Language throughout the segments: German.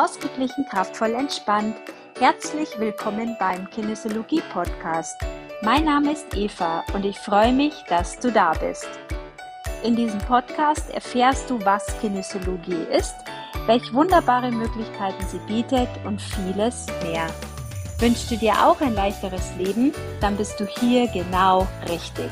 Ausgeglichen, kraftvoll, entspannt. Herzlich willkommen beim Kinesiologie Podcast. Mein Name ist Eva und ich freue mich, dass du da bist. In diesem Podcast erfährst du, was Kinesiologie ist, welche wunderbare Möglichkeiten sie bietet und vieles mehr. Wünschst du dir auch ein leichteres Leben, dann bist du hier genau richtig.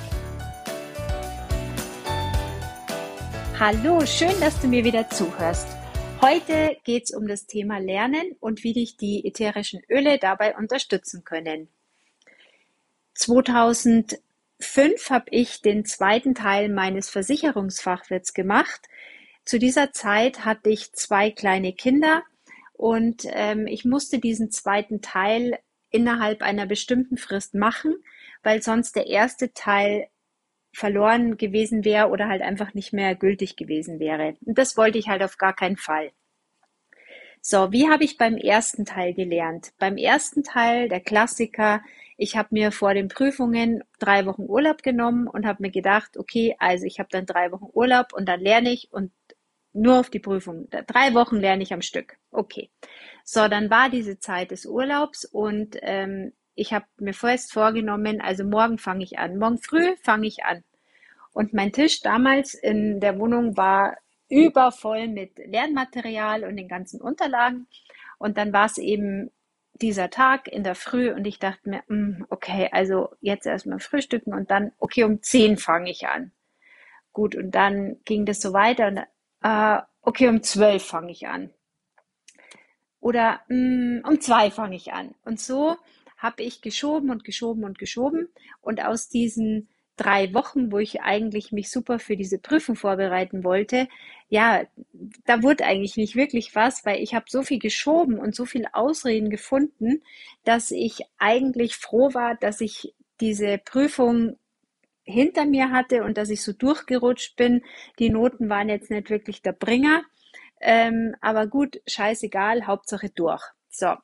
Hallo, schön, dass du mir wieder zuhörst. Heute geht es um das Thema Lernen und wie dich die ätherischen Öle dabei unterstützen können. 2005 habe ich den zweiten Teil meines Versicherungsfachwirts gemacht. Zu dieser Zeit hatte ich zwei kleine Kinder und ähm, ich musste diesen zweiten Teil innerhalb einer bestimmten Frist machen, weil sonst der erste Teil verloren gewesen wäre oder halt einfach nicht mehr gültig gewesen wäre. Und das wollte ich halt auf gar keinen Fall. So, wie habe ich beim ersten Teil gelernt? Beim ersten Teil, der Klassiker, ich habe mir vor den Prüfungen drei Wochen Urlaub genommen und habe mir gedacht, okay, also ich habe dann drei Wochen Urlaub und dann lerne ich und nur auf die Prüfung. Drei Wochen lerne ich am Stück. Okay. So, dann war diese Zeit des Urlaubs und ähm, ich habe mir vorerst vorgenommen, also morgen fange ich an. Morgen früh fange ich an. Und mein Tisch damals in der Wohnung war übervoll mit Lernmaterial und den ganzen Unterlagen. Und dann war es eben dieser Tag in der Früh und ich dachte mir, hm, okay, also jetzt erstmal frühstücken und dann, okay, um zehn fange ich an. Gut, und dann ging das so weiter und äh, okay, um zwölf fange ich an. Oder mh, hm, um zwei fange ich an. Und so habe ich geschoben und geschoben und geschoben und aus diesen drei Wochen, wo ich eigentlich mich super für diese Prüfung vorbereiten wollte, ja, da wurde eigentlich nicht wirklich was, weil ich habe so viel geschoben und so viel Ausreden gefunden, dass ich eigentlich froh war, dass ich diese Prüfung hinter mir hatte und dass ich so durchgerutscht bin. Die Noten waren jetzt nicht wirklich der Bringer, ähm, aber gut, scheißegal, Hauptsache durch. So.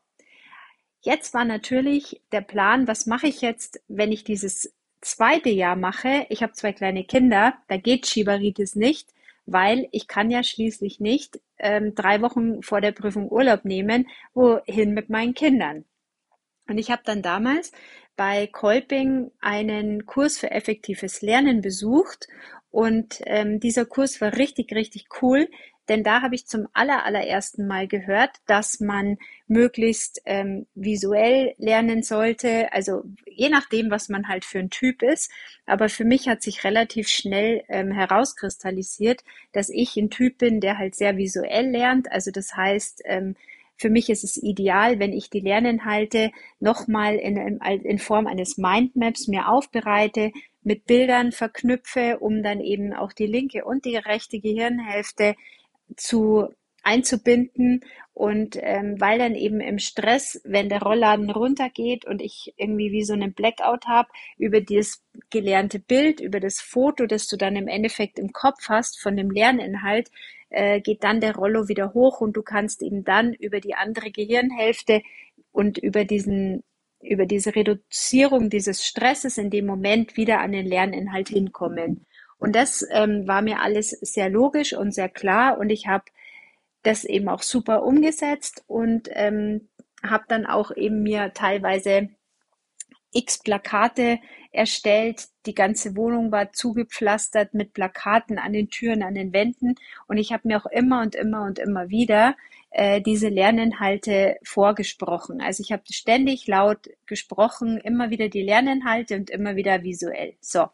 Jetzt war natürlich der Plan, was mache ich jetzt, wenn ich dieses zweite Jahr mache, ich habe zwei kleine Kinder, da geht Schibaritis nicht, weil ich kann ja schließlich nicht ähm, drei Wochen vor der Prüfung Urlaub nehmen, wohin mit meinen Kindern. Und ich habe dann damals bei Kolping einen Kurs für effektives Lernen besucht und ähm, dieser Kurs war richtig, richtig cool, denn da habe ich zum aller, allerersten Mal gehört, dass man möglichst ähm, visuell lernen sollte, also je nachdem, was man halt für ein Typ ist. Aber für mich hat sich relativ schnell ähm, herauskristallisiert, dass ich ein Typ bin, der halt sehr visuell lernt. Also das heißt, ähm, für mich ist es ideal, wenn ich die Lerninhalte nochmal in, in Form eines Mindmaps mir aufbereite, mit Bildern verknüpfe, um dann eben auch die linke und die rechte Gehirnhälfte zu einzubinden und ähm, weil dann eben im Stress, wenn der Rollladen runtergeht und ich irgendwie wie so einen Blackout habe, über das gelernte Bild, über das Foto, das du dann im Endeffekt im Kopf hast von dem Lerninhalt, äh, geht dann der Rollo wieder hoch und du kannst eben dann über die andere Gehirnhälfte und über diesen über diese Reduzierung dieses Stresses in dem Moment wieder an den Lerninhalt hinkommen. Und das ähm, war mir alles sehr logisch und sehr klar und ich habe das eben auch super umgesetzt und ähm, habe dann auch eben mir teilweise x Plakate erstellt. Die ganze Wohnung war zugepflastert mit Plakaten an den Türen, an den Wänden und ich habe mir auch immer und immer und immer wieder äh, diese Lerninhalte vorgesprochen. Also ich habe ständig laut gesprochen, immer wieder die Lerninhalte und immer wieder visuell. So,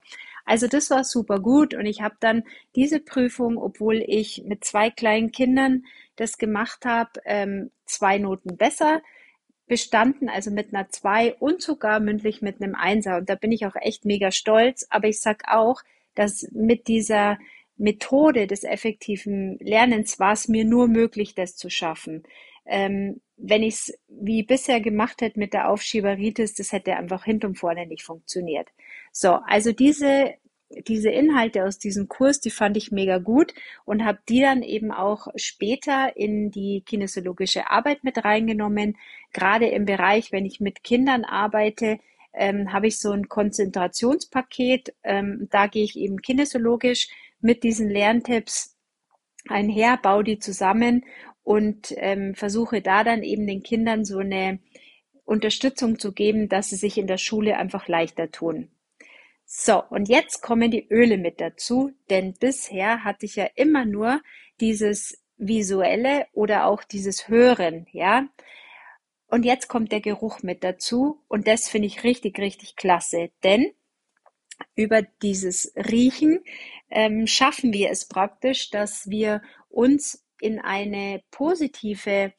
also das war super gut und ich habe dann diese Prüfung, obwohl ich mit zwei kleinen Kindern das gemacht habe, ähm, zwei Noten besser bestanden, also mit einer zwei und sogar mündlich mit einem Einser. Und da bin ich auch echt mega stolz. Aber ich sag auch, dass mit dieser Methode des effektiven Lernens war es mir nur möglich, das zu schaffen. Ähm, wenn ich es wie bisher gemacht hätte mit der Aufschieberitis, das hätte einfach hinten und vorne nicht funktioniert. So, also diese diese Inhalte aus diesem Kurs, die fand ich mega gut und habe die dann eben auch später in die kinesiologische Arbeit mit reingenommen. Gerade im Bereich, wenn ich mit Kindern arbeite, ähm, habe ich so ein Konzentrationspaket. Ähm, da gehe ich eben kinesiologisch mit diesen Lerntipps einher, baue die zusammen und ähm, versuche da dann eben den Kindern so eine Unterstützung zu geben, dass sie sich in der Schule einfach leichter tun. So, und jetzt kommen die Öle mit dazu, denn bisher hatte ich ja immer nur dieses visuelle oder auch dieses Hören, ja. Und jetzt kommt der Geruch mit dazu und das finde ich richtig, richtig klasse, denn über dieses Riechen ähm, schaffen wir es praktisch, dass wir uns in eine positive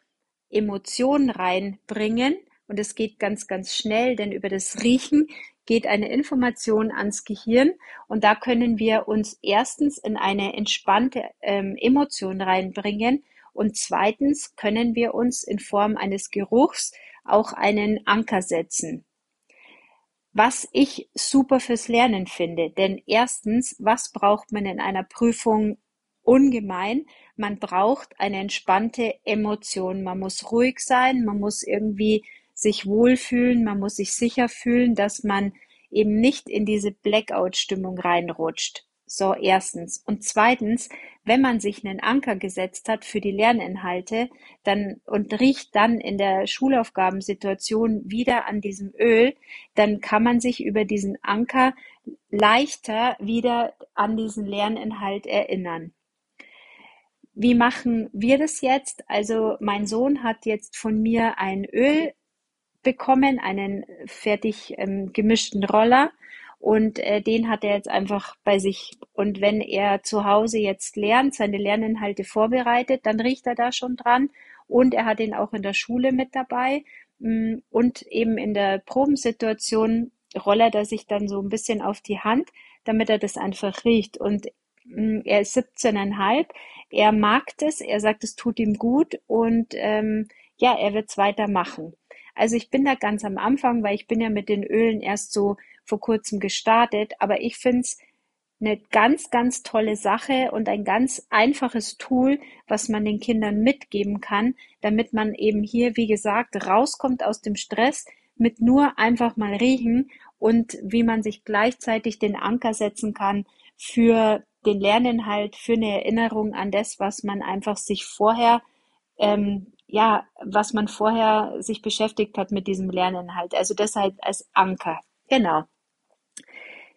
Emotion reinbringen. Und es geht ganz, ganz schnell, denn über das Riechen geht eine Information ans Gehirn und da können wir uns erstens in eine entspannte ähm, Emotion reinbringen und zweitens können wir uns in Form eines Geruchs auch einen Anker setzen. Was ich super fürs Lernen finde, denn erstens, was braucht man in einer Prüfung ungemein? Man braucht eine entspannte Emotion. Man muss ruhig sein, man muss irgendwie sich wohlfühlen, man muss sich sicher fühlen, dass man eben nicht in diese Blackout-Stimmung reinrutscht. So, erstens. Und zweitens, wenn man sich einen Anker gesetzt hat für die Lerninhalte, dann und riecht dann in der Schulaufgabensituation wieder an diesem Öl, dann kann man sich über diesen Anker leichter wieder an diesen Lerninhalt erinnern. Wie machen wir das jetzt? Also mein Sohn hat jetzt von mir ein Öl bekommen, einen fertig ähm, gemischten Roller und äh, den hat er jetzt einfach bei sich. Und wenn er zu Hause jetzt lernt, seine Lerninhalte vorbereitet, dann riecht er da schon dran. Und er hat ihn auch in der Schule mit dabei. Mm, und eben in der Probensituation rollert er sich dann so ein bisschen auf die Hand, damit er das einfach riecht. Und mm, er ist 17,5. Er mag das. Er sagt, es tut ihm gut. Und ähm, ja, er wird es weitermachen. Also ich bin da ganz am Anfang, weil ich bin ja mit den Ölen erst so vor kurzem gestartet, aber ich finde es eine ganz, ganz tolle Sache und ein ganz einfaches Tool, was man den Kindern mitgeben kann, damit man eben hier, wie gesagt, rauskommt aus dem Stress mit nur einfach mal riechen und wie man sich gleichzeitig den Anker setzen kann für den Lerninhalt, für eine Erinnerung an das, was man einfach sich vorher ähm, ja, was man vorher sich beschäftigt hat mit diesem Lerninhalt. Also das halt als Anker. Genau.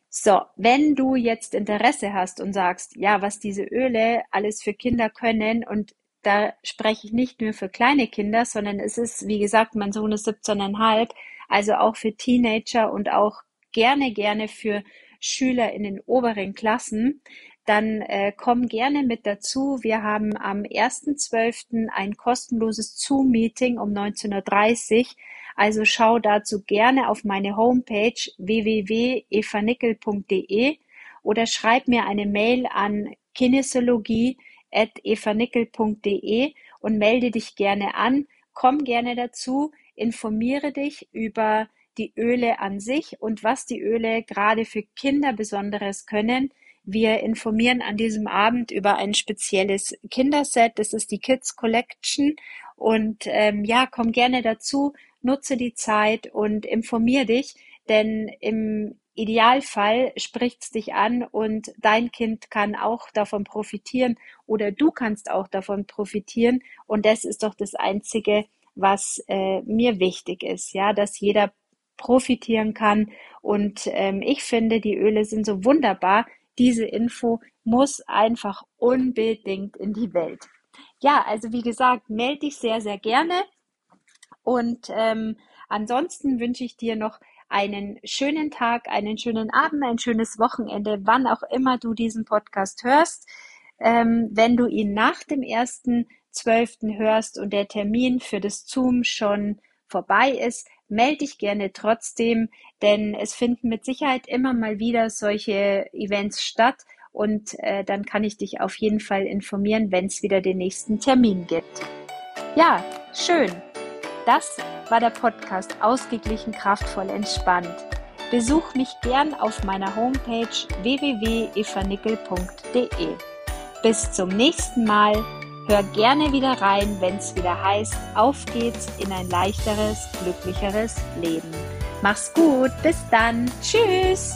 So, wenn du jetzt Interesse hast und sagst, ja, was diese Öle alles für Kinder können und da spreche ich nicht nur für kleine Kinder, sondern es ist, wie gesagt, mein Sohn ist 17,5, also auch für Teenager und auch gerne, gerne für Schüler in den oberen Klassen, dann äh, komm gerne mit dazu. Wir haben am 1.12. ein kostenloses Zoom-Meeting um 19.30 Uhr. Also schau dazu gerne auf meine Homepage www.evanickel.de oder schreib mir eine Mail an kinesiologie.evanickel.de und melde dich gerne an. Komm gerne dazu, informiere dich über die Öle an sich und was die Öle gerade für Kinder Besonderes können. Wir informieren an diesem Abend über ein spezielles Kinderset. Das ist die Kids Collection. Und ähm, ja, komm gerne dazu, nutze die Zeit und informier dich, denn im Idealfall spricht's dich an und dein Kind kann auch davon profitieren oder du kannst auch davon profitieren. Und das ist doch das Einzige, was äh, mir wichtig ist, ja, dass jeder profitieren kann. Und ähm, ich finde, die Öle sind so wunderbar. Diese Info muss einfach unbedingt in die Welt. Ja, also wie gesagt, melde dich sehr, sehr gerne. Und ähm, ansonsten wünsche ich dir noch einen schönen Tag, einen schönen Abend, ein schönes Wochenende, wann auch immer du diesen Podcast hörst. Ähm, wenn du ihn nach dem ersten zwölften hörst und der Termin für das Zoom schon vorbei ist, melde dich gerne trotzdem, denn es finden mit Sicherheit immer mal wieder solche Events statt und äh, dann kann ich dich auf jeden Fall informieren, wenn es wieder den nächsten Termin gibt. Ja, schön. Das war der Podcast Ausgeglichen, kraftvoll, entspannt. Besuch mich gern auf meiner Homepage www.evanickel.de. Bis zum nächsten Mal Hör gerne wieder rein, wenn es wieder heißt, auf geht's in ein leichteres, glücklicheres Leben. Mach's gut, bis dann, tschüss!